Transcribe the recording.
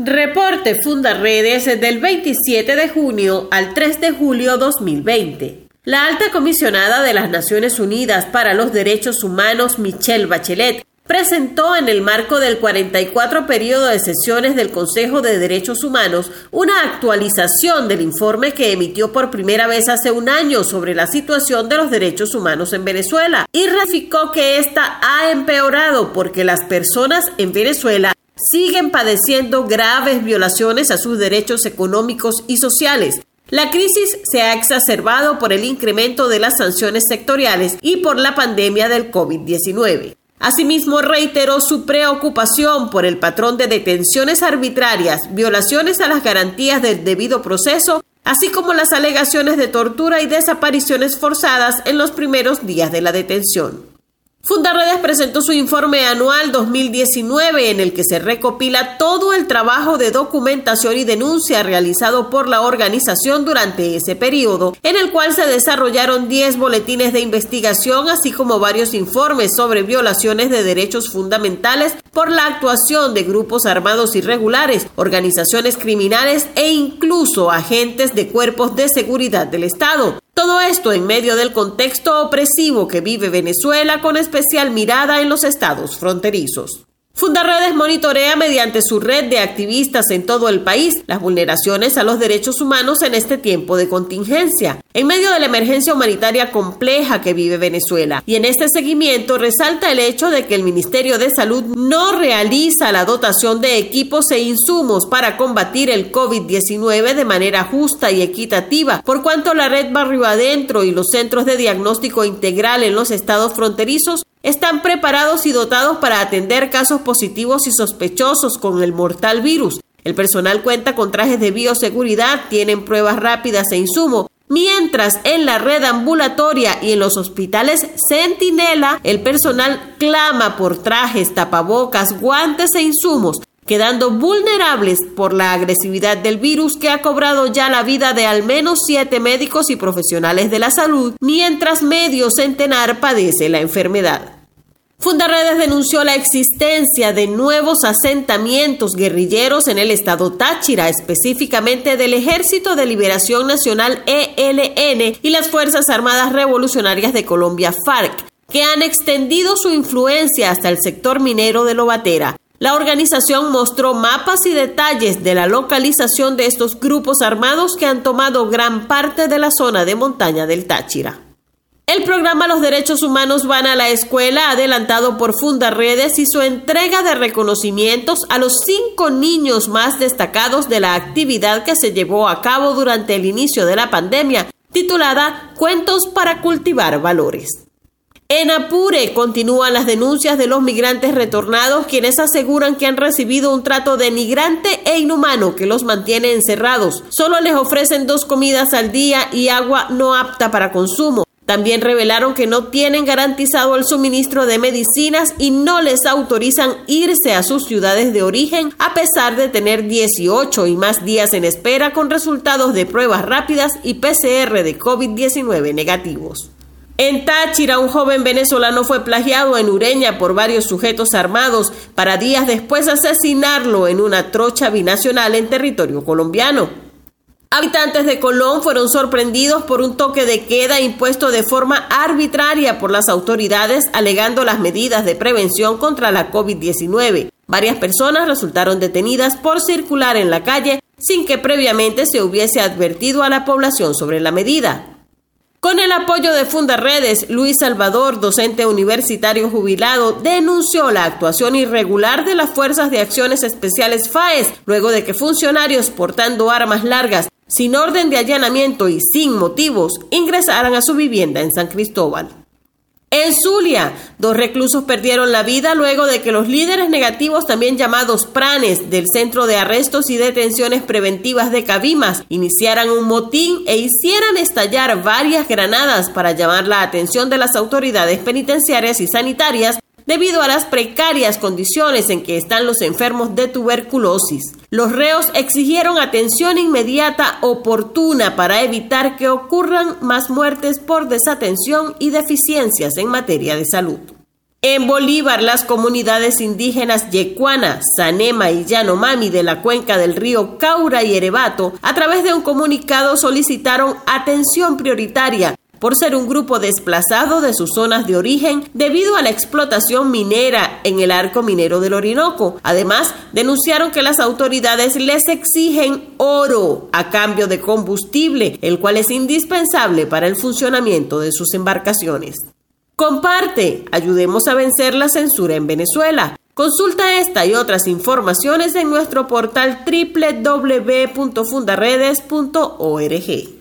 Reporte Fundaredes del 27 de junio al 3 de julio 2020. La alta comisionada de las Naciones Unidas para los Derechos Humanos, Michelle Bachelet, presentó en el marco del 44 periodo de sesiones del Consejo de Derechos Humanos una actualización del informe que emitió por primera vez hace un año sobre la situación de los derechos humanos en Venezuela y ratificó que ésta ha empeorado porque las personas en Venezuela siguen padeciendo graves violaciones a sus derechos económicos y sociales. La crisis se ha exacerbado por el incremento de las sanciones sectoriales y por la pandemia del COVID-19. Asimismo, reiteró su preocupación por el patrón de detenciones arbitrarias, violaciones a las garantías del debido proceso, así como las alegaciones de tortura y desapariciones forzadas en los primeros días de la detención. Fundarredes presentó su informe anual 2019 en el que se recopila todo el trabajo de documentación y denuncia realizado por la organización durante ese periodo, en el cual se desarrollaron 10 boletines de investigación, así como varios informes sobre violaciones de derechos fundamentales por la actuación de grupos armados irregulares, organizaciones criminales e incluso agentes de cuerpos de seguridad del Estado. Todo esto en medio del contexto opresivo que vive Venezuela con especial mirada en los estados fronterizos. Fundarredes monitorea mediante su red de activistas en todo el país las vulneraciones a los derechos humanos en este tiempo de contingencia, en medio de la emergencia humanitaria compleja que vive Venezuela. Y en este seguimiento resalta el hecho de que el Ministerio de Salud no realiza la dotación de equipos e insumos para combatir el COVID-19 de manera justa y equitativa, por cuanto la red Barrio Adentro y los centros de diagnóstico integral en los estados fronterizos están preparados y dotados para atender casos positivos y sospechosos con el mortal virus. El personal cuenta con trajes de bioseguridad, tienen pruebas rápidas e insumo, mientras en la red ambulatoria y en los hospitales Centinela el personal clama por trajes, tapabocas, guantes e insumos, quedando vulnerables por la agresividad del virus que ha cobrado ya la vida de al menos siete médicos y profesionales de la salud, mientras medio centenar padece la enfermedad. Fundaredes denunció la existencia de nuevos asentamientos guerrilleros en el estado Táchira, específicamente del Ejército de Liberación Nacional ELN y las Fuerzas Armadas Revolucionarias de Colombia FARC, que han extendido su influencia hasta el sector minero de Lobatera. La organización mostró mapas y detalles de la localización de estos grupos armados que han tomado gran parte de la zona de montaña del Táchira. El programa Los Derechos Humanos van a la escuela, adelantado por Fundaredes, hizo entrega de reconocimientos a los cinco niños más destacados de la actividad que se llevó a cabo durante el inicio de la pandemia, titulada Cuentos para cultivar valores. En Apure continúan las denuncias de los migrantes retornados quienes aseguran que han recibido un trato denigrante e inhumano que los mantiene encerrados. Solo les ofrecen dos comidas al día y agua no apta para consumo. También revelaron que no tienen garantizado el suministro de medicinas y no les autorizan irse a sus ciudades de origen a pesar de tener 18 y más días en espera con resultados de pruebas rápidas y PCR de COVID-19 negativos. En Táchira, un joven venezolano fue plagiado en Ureña por varios sujetos armados para días después asesinarlo en una trocha binacional en territorio colombiano. Habitantes de Colón fueron sorprendidos por un toque de queda impuesto de forma arbitraria por las autoridades alegando las medidas de prevención contra la COVID-19. Varias personas resultaron detenidas por circular en la calle sin que previamente se hubiese advertido a la población sobre la medida. Con el apoyo de Fundaredes, Luis Salvador, docente universitario jubilado, denunció la actuación irregular de las Fuerzas de Acciones Especiales FAES luego de que funcionarios portando armas largas sin orden de allanamiento y sin motivos, ingresaran a su vivienda en San Cristóbal. En Zulia, dos reclusos perdieron la vida luego de que los líderes negativos, también llamados pranes, del Centro de Arrestos y Detenciones Preventivas de Cabimas, iniciaran un motín e hicieran estallar varias granadas para llamar la atención de las autoridades penitenciarias y sanitarias debido a las precarias condiciones en que están los enfermos de tuberculosis. Los reos exigieron atención inmediata oportuna para evitar que ocurran más muertes por desatención y deficiencias en materia de salud. En Bolívar, las comunidades indígenas Yecuana, Sanema y Yanomami de la cuenca del río Caura y Erebato, a través de un comunicado solicitaron atención prioritaria por ser un grupo desplazado de sus zonas de origen debido a la explotación minera en el arco minero del Orinoco. Además, denunciaron que las autoridades les exigen oro a cambio de combustible, el cual es indispensable para el funcionamiento de sus embarcaciones. Comparte, ayudemos a vencer la censura en Venezuela. Consulta esta y otras informaciones en nuestro portal www.fundaredes.org.